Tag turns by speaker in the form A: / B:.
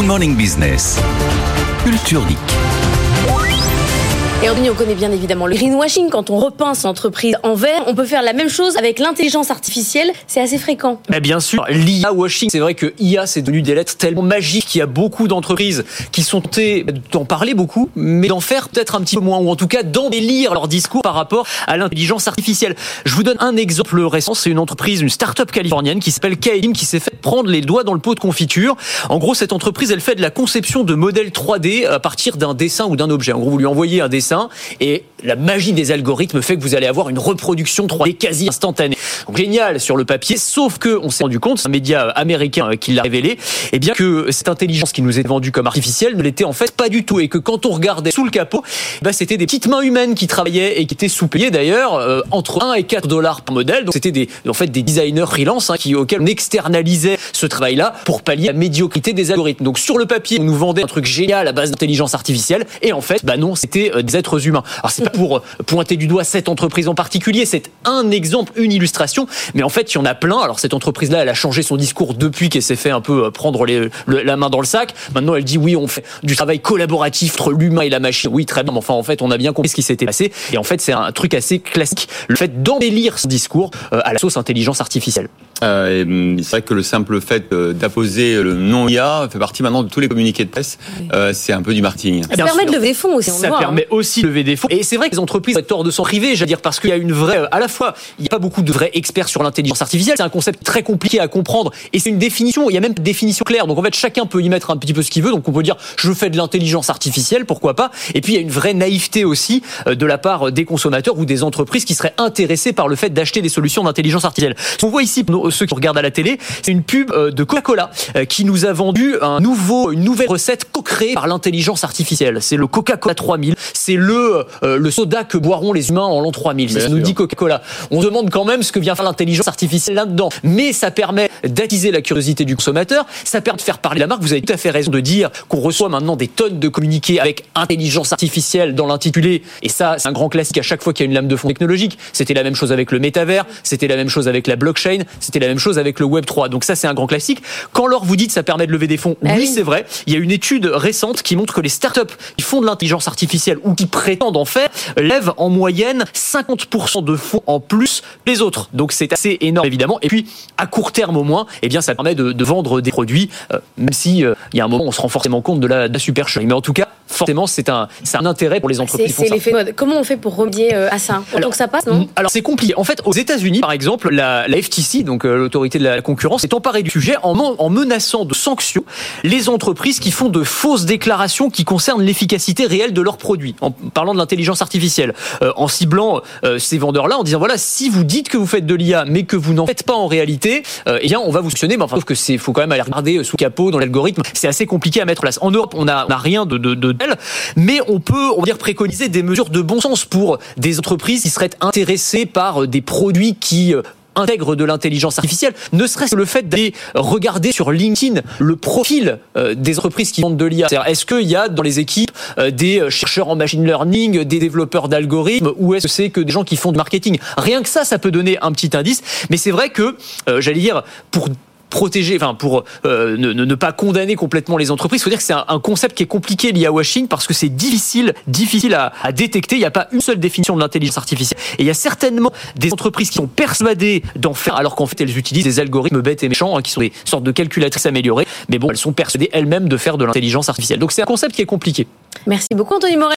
A: Good Morning Business. Culture.
B: Et aujourd'hui, on connaît bien évidemment le greenwashing. Quand on repense l'entreprise en vert, on peut faire la même chose avec l'intelligence artificielle. C'est assez fréquent.
C: Mais bien sûr, l'IA washing, c'est vrai que IA, c'est devenu des lettres tellement magiques qu'il y a beaucoup d'entreprises qui sont tentées d'en parler beaucoup, mais d'en faire peut-être un petit peu moins, ou en tout cas d'embellir leur discours par rapport à l'intelligence artificielle. Je vous donne un exemple récent. C'est une entreprise, une start-up californienne qui s'appelle Kaelim, qui s'est fait prendre les doigts dans le pot de confiture. En gros, cette entreprise, elle fait de la conception de modèles 3D à partir d'un dessin ou d'un objet. En gros, vous lui envoyez un dessin et la magie des algorithmes fait que vous allez avoir une reproduction 3D quasi instantanée. Génial sur le papier, sauf que on s'est rendu compte, c'est un média américain qui l'a révélé, eh bien que cette intelligence qui nous est vendue comme artificielle ne l'était en fait pas du tout et que quand on regardait sous le capot, bah, c'était des petites mains humaines qui travaillaient et qui étaient sous-payées d'ailleurs euh, entre 1 et 4 dollars par modèle. Donc c'était des en fait des designers freelance hein, qui auxquels on externalisait ce travail-là pour pallier la médiocrité des algorithmes. Donc sur le papier, on nous vendait un truc génial à base d'intelligence artificielle et en fait, bah non, c'était euh, des êtres humains. Alors c'est pas pour euh, pointer du doigt cette entreprise en particulier, c'est un exemple, une illustration, mais en fait il y en a plein. Alors cette entreprise-là, elle a changé son discours depuis qu'elle s'est fait un peu euh, prendre les, le, la main dans le sac. Maintenant, elle dit oui, on fait du travail collaboratif entre l'humain et la machine. Oui, très bien. Mais enfin, en fait, on a bien compris ce qui s'était passé. Et en fait, c'est un truc assez classique, le fait d'embellir son discours euh, à la sauce intelligence artificielle.
D: Euh, c'est vrai que le simple fait d'apposer le nom IA fait partie maintenant de tous les communiqués de presse. Euh, c'est un peu du marketing.
B: Ça permet de lever des fonds aussi. On
C: ça
B: le voit,
C: permet
B: hein.
C: aussi lever des fonds. Et c'est vrai que les entreprises ont tort de s'en priver, j'allais dire, parce qu'il y a une vraie, euh, à la fois, il n'y a pas beaucoup de vrais experts sur l'intelligence artificielle. C'est un concept très compliqué à comprendre et c'est une définition. Il y a même une définition claire. Donc en fait, chacun peut y mettre un petit peu ce qu'il veut. Donc on peut dire, je fais de l'intelligence artificielle, pourquoi pas. Et puis il y a une vraie naïveté aussi euh, de la part des consommateurs ou des entreprises qui seraient intéressées par le fait d'acheter des solutions d'intelligence artificielle. Qu'on voit ici, ceux qui regardent à la télé, c'est une pub euh, de Coca-Cola qui nous a vendu un nouveau, une nouvelle recette co-créée par l'intelligence artificielle. C'est le Coca-Cola 3000. C'est le, euh, le soda que boiront les humains en l'an 3000. C'est ce
D: Bien
C: que nous dit Coca-Cola. On demande quand même ce que vient faire l'intelligence artificielle là-dedans. Mais ça permet d'attiser la curiosité du consommateur. Ça permet de faire parler la marque. Vous avez tout à fait raison de dire qu'on reçoit maintenant des tonnes de communiqués avec intelligence artificielle dans l'intitulé. Et ça, c'est un grand classique à chaque fois qu'il y a une lame de fond technologique. C'était la même chose avec le métavers. C'était la même chose avec la blockchain. C'était la même chose avec le Web 3. Donc ça, c'est un grand classique. Quand alors vous dites ça permet de lever des fonds,
B: Bah
C: oui,
B: oui.
C: c'est vrai. Il y a une étude récente qui montre que les startups qui font de l'intelligence artificielle ou qui prétendent en faire lèvent en moyenne 50% de fonds en plus les autres. Donc c'est assez énorme évidemment. Et puis à court terme au moins, eh bien ça permet de, de vendre des produits, euh, même si euh, il y a un moment on se rend forcément compte de la, de la supercherie. Mais en tout cas, forcément c'est un, un intérêt pour les entreprises.
B: c'est
C: ça.
B: l'effet mode. Comment on fait pour remédier euh, à ça Donc ça passe, non
C: Alors c'est compliqué. En fait, aux États-Unis, par exemple, la, la FTC, donc euh, l'autorité de la concurrence, est emparée du sujet en, men- en menaçant de sanctions les entreprises qui font de fausses déclarations qui concernent l'efficacité réelle de leurs produits. En parlant de l'intelligence artificielle, euh, en ciblant euh, ces vendeurs-là, en disant voilà, si vous dites que vous faites de l'IA, mais que vous n'en faites pas en réalité, euh, eh bien on va vous sanctionner. Mais enfin, sauf que c'est, faut quand même aller regarder sous le capot dans l'algorithme. C'est assez compliqué à mettre en place. En Europe, on a, on a rien de, de, de tel, mais on peut, on va dire, préconiser des mesures de bon sens pour des entreprises qui seraient intéressées par euh, des produits qui euh, intègrent de l'intelligence artificielle, ne serait-ce que le fait d'aller regarder sur LinkedIn le profil euh, des entreprises qui vendent de l'IA. Est-ce qu'il y a dans les équipes des chercheurs en machine learning, des développeurs d'algorithmes, ou est-ce que c'est que des gens qui font du marketing? Rien que ça, ça peut donner un petit indice. Mais c'est vrai que, j'allais dire, pour protéger, enfin pour euh, ne, pas condamner complètement les entreprises, il faut dire que c'est un, concept qui est compliqué l'IA washing parce que c'est difficile, difficile à, à détecter. Il n'y a pas une seule définition de l'intelligence artificielle. Et il y a certainement des entreprises qui sont persuadées d'en faire, alors qu'en fait elles utilisent des algorithmes bêtes et méchants, hein, qui sont des sortes de calculatrices améliorées. Mais bon, elles sont persuadées elles-mêmes de faire de l'intelligence artificielle. Donc c'est un concept qui est compliqué.
B: Merci beaucoup, Anthony Morel.